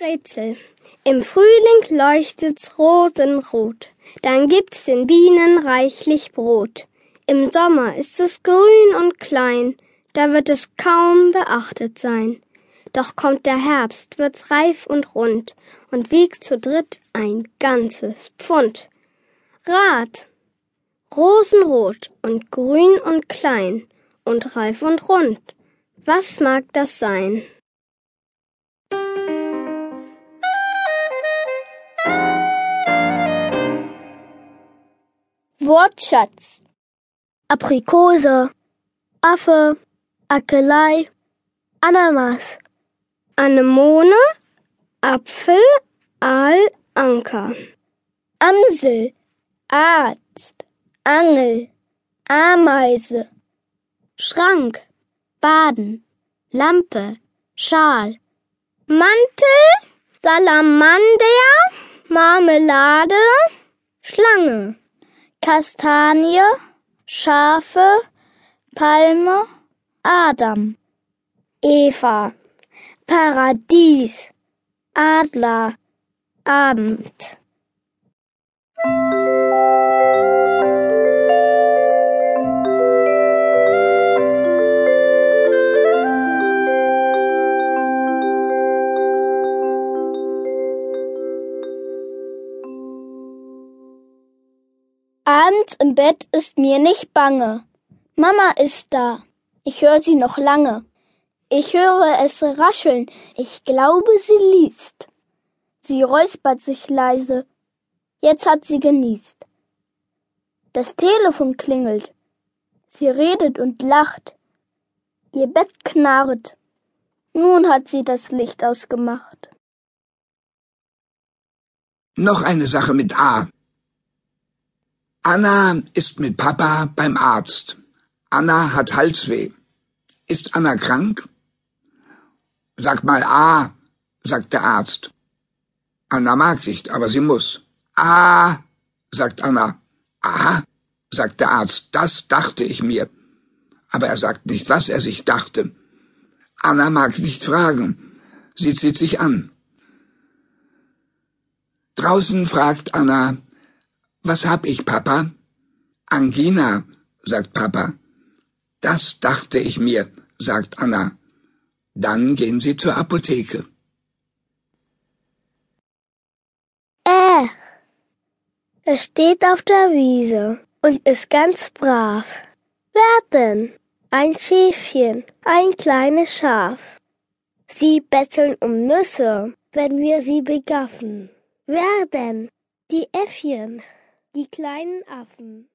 Rätsel. Im Frühling leuchtet's rosenrot, dann gibt's den Bienen reichlich Brot. Im Sommer ist es grün und klein, da wird es kaum beachtet sein. Doch kommt der Herbst, wird's reif und rund und wiegt zu dritt ein ganzes Pfund. Rat! Rosenrot und grün und klein und reif und rund. Was mag das sein? Wortschatz. Aprikose, Affe, Akelei, Ananas. Anemone, Apfel, Aal, Anker. Amsel, Arzt, Angel, Ameise. Schrank, Baden, Lampe, Schal. Mantel, Salamander, Marmelade, Schlange. Kastanie, Schafe, Palme, Adam. Eva, Paradies, Adler, Abend. Abends im Bett ist mir nicht bange. Mama ist da. Ich höre sie noch lange. Ich höre es rascheln. Ich glaube, sie liest. Sie räuspert sich leise. Jetzt hat sie genießt. Das Telefon klingelt. Sie redet und lacht. Ihr Bett knarrt. Nun hat sie das Licht ausgemacht. Noch eine Sache mit A. Anna ist mit Papa beim Arzt. Anna hat Halsweh. Ist Anna krank? Sag mal A, sagt der Arzt. Anna mag nicht, aber sie muss. A, sagt Anna. Aha, sagt der Arzt, das dachte ich mir. Aber er sagt nicht, was er sich dachte. Anna mag nicht fragen. Sie zieht sich an. Draußen fragt Anna, was hab ich, Papa? Angina, sagt Papa. Das dachte ich mir, sagt Anna. Dann gehen sie zur Apotheke. Äh. Er steht auf der Wiese und ist ganz brav. Wer denn? Ein Schäfchen, ein kleines Schaf. Sie betteln um Nüsse, wenn wir sie begaffen. Wer denn? Die Äffchen die kleinen Affen.